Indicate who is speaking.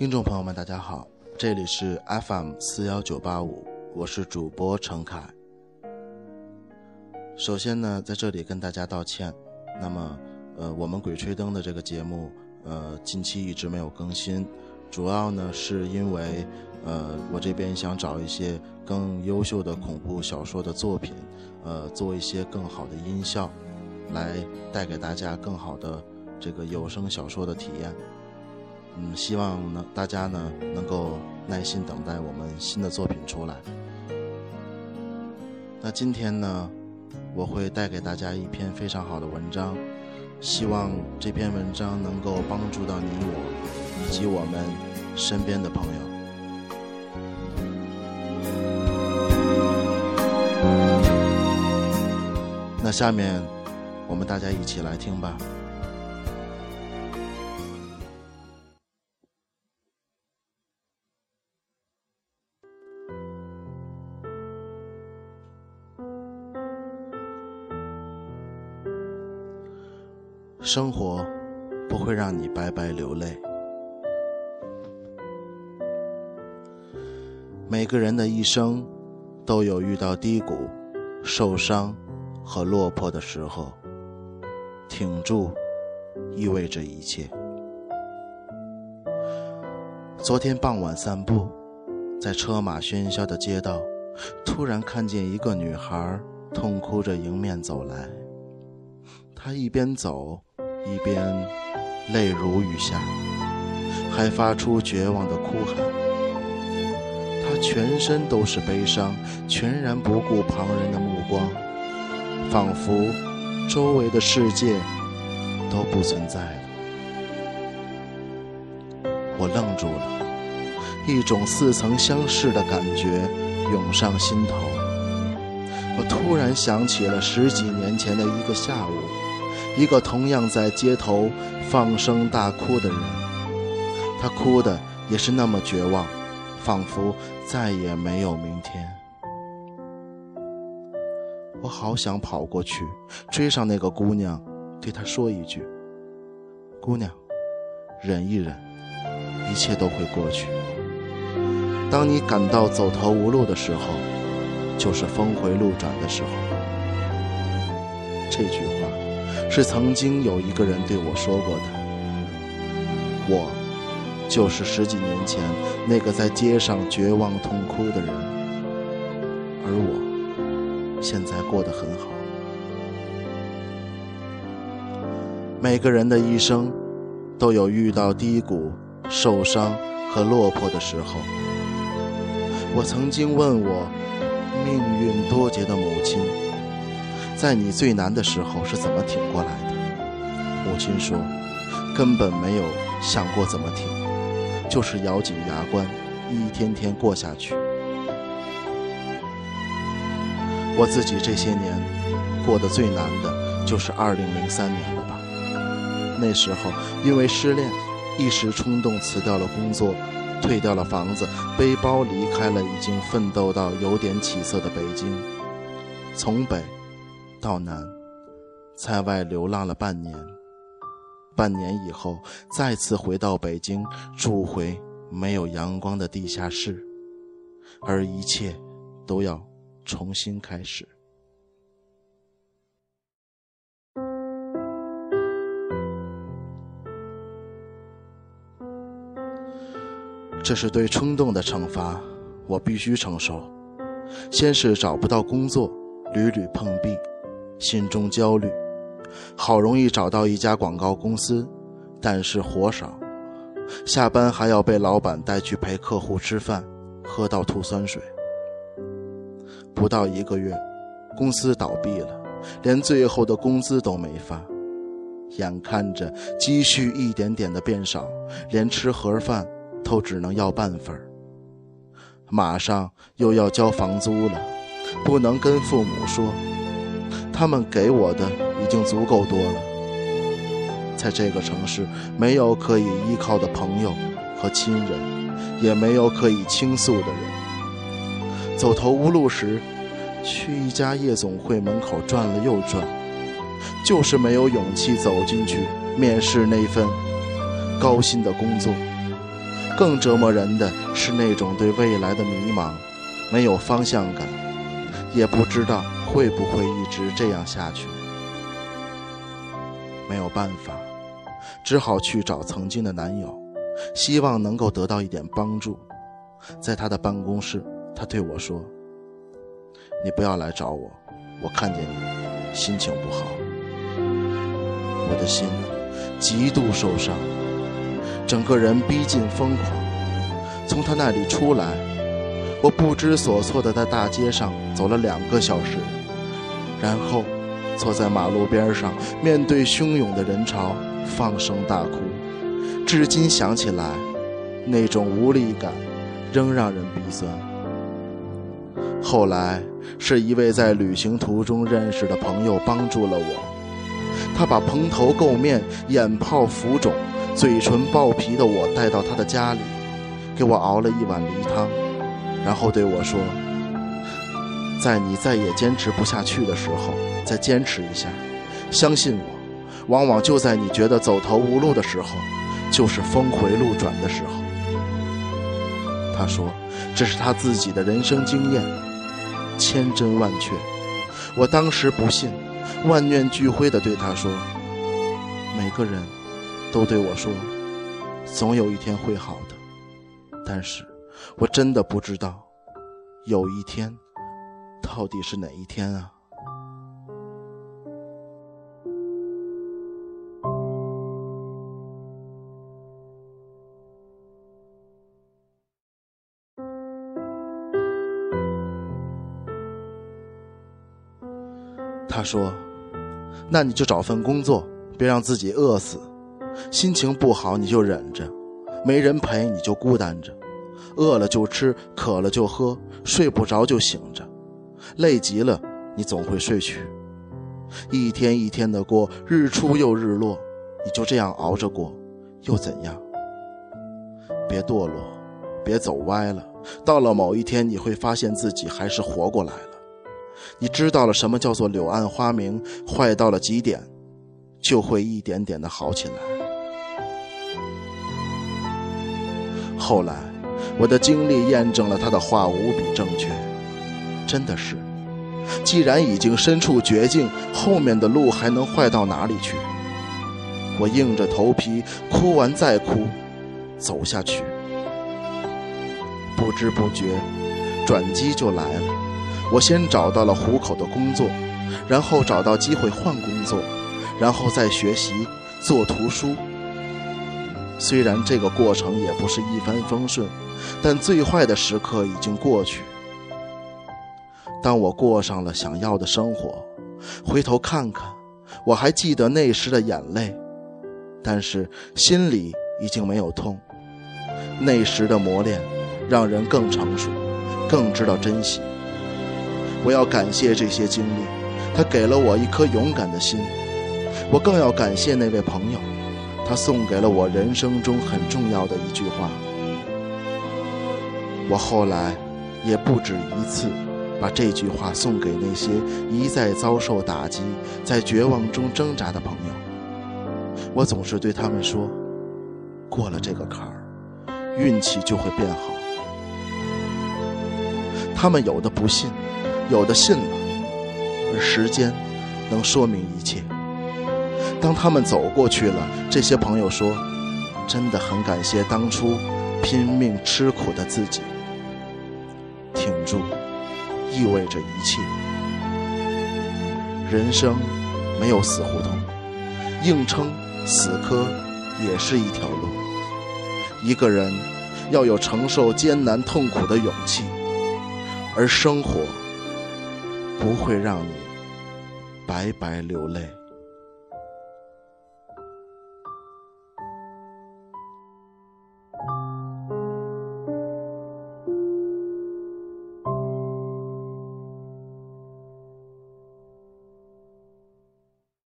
Speaker 1: 听众朋友们，大家好，这里是 FM 四幺九八五，我是主播程凯。首先呢，在这里跟大家道歉。那么，呃，我们《鬼吹灯》的这个节目，呃，近期一直没有更新，主要呢是因为，呃，我这边想找一些更优秀的恐怖小说的作品，呃，做一些更好的音效，来带给大家更好的这个有声小说的体验。嗯，希望呢大家呢能够耐心等待我们新的作品出来。那今天呢，我会带给大家一篇非常好的文章，希望这篇文章能够帮助到你我以及我们身边的朋友。那下面我们大家一起来听吧。生活不会让你白白流泪。每个人的一生都有遇到低谷、受伤和落魄的时候，挺住意味着一切。昨天傍晚散步，在车马喧嚣的街道，突然看见一个女孩痛哭着迎面走来。她一边走。一边泪如雨下，还发出绝望的哭喊。他全身都是悲伤，全然不顾旁人的目光，仿佛周围的世界都不存在了。我愣住了，一种似曾相识的感觉涌上心头。我突然想起了十几年前的一个下午。一个同样在街头放声大哭的人，他哭的也是那么绝望，仿佛再也没有明天。我好想跑过去追上那个姑娘，对她说一句：“姑娘，忍一忍，一切都会过去。当你感到走投无路的时候，就是峰回路转的时候。”这句话。是曾经有一个人对我说过的，我就是十几年前那个在街上绝望痛哭的人，而我现在过得很好。每个人的一生都有遇到低谷、受伤和落魄的时候。我曾经问我命运多劫的母亲。在你最难的时候是怎么挺过来的？母亲说：“根本没有想过怎么挺，就是咬紧牙关，一天天过下去。”我自己这些年过得最难的就是2003年了吧？那时候因为失恋，一时冲动辞掉了工作，退掉了房子，背包离开了已经奋斗到有点起色的北京，从北。到南，在外流浪了半年。半年以后，再次回到北京，住回没有阳光的地下室，而一切都要重新开始。这是对冲动的惩罚，我必须承受。先是找不到工作，屡屡碰壁。心中焦虑，好容易找到一家广告公司，但是活少，下班还要被老板带去陪客户吃饭，喝到吐酸水。不到一个月，公司倒闭了，连最后的工资都没发，眼看着积蓄一点点的变少，连吃盒饭都只能要半份马上又要交房租了，不能跟父母说。他们给我的已经足够多了，在这个城市，没有可以依靠的朋友和亲人，也没有可以倾诉的人。走投无路时，去一家夜总会门口转了又转，就是没有勇气走进去面试那份高薪的工作。更折磨人的是那种对未来的迷茫，没有方向感，也不知道会不会一直这样下去。没有办法，只好去找曾经的男友，希望能够得到一点帮助。在他的办公室，他对我说：“你不要来找我，我看见你心情不好。”我的心极度受伤。整个人逼近疯狂，从他那里出来，我不知所措地在大街上走了两个小时，然后坐在马路边上，面对汹涌的人潮，放声大哭。至今想起来，那种无力感仍让人鼻酸。后来是一位在旅行途中认识的朋友帮助了我，他把蓬头垢面、眼泡浮肿。嘴唇爆皮的我带到他的家里，给我熬了一碗梨汤，然后对我说：“在你再也坚持不下去的时候，再坚持一下，相信我，往往就在你觉得走投无路的时候，就是峰回路转的时候。”他说：“这是他自己的人生经验，千真万确。”我当时不信，万念俱灰地对他说：“每个人。”都对我说：“总有一天会好的。”但是，我真的不知道，有一天，到底是哪一天啊？他说：“那你就找份工作，别让自己饿死。”心情不好你就忍着，没人陪你就孤单着，饿了就吃，渴了就喝，睡不着就醒着，累极了你总会睡去。一天一天的过，日出又日落，你就这样熬着过，又怎样？别堕落，别走歪了。到了某一天，你会发现自己还是活过来了。你知道了什么叫做柳暗花明，坏到了极点，就会一点点的好起来。后来，我的经历验证了他的话无比正确，真的是，既然已经身处绝境，后面的路还能坏到哪里去？我硬着头皮哭完再哭，走下去。不知不觉，转机就来了。我先找到了糊口的工作，然后找到机会换工作，然后再学习做图书。虽然这个过程也不是一帆风顺，但最坏的时刻已经过去。当我过上了想要的生活，回头看看，我还记得那时的眼泪，但是心里已经没有痛。那时的磨练，让人更成熟，更知道珍惜。我要感谢这些经历，它给了我一颗勇敢的心。我更要感谢那位朋友。他送给了我人生中很重要的一句话。我后来也不止一次把这句话送给那些一再遭受打击、在绝望中挣扎的朋友。我总是对他们说：“过了这个坎儿，运气就会变好。”他们有的不信，有的信了，而时间能说明一切。当他们走过去了，这些朋友说：“真的很感谢当初拼命吃苦的自己。挺住，意味着一切。人生没有死胡同，硬撑死磕也是一条路。一个人要有承受艰难痛苦的勇气，而生活不会让你白白流泪。”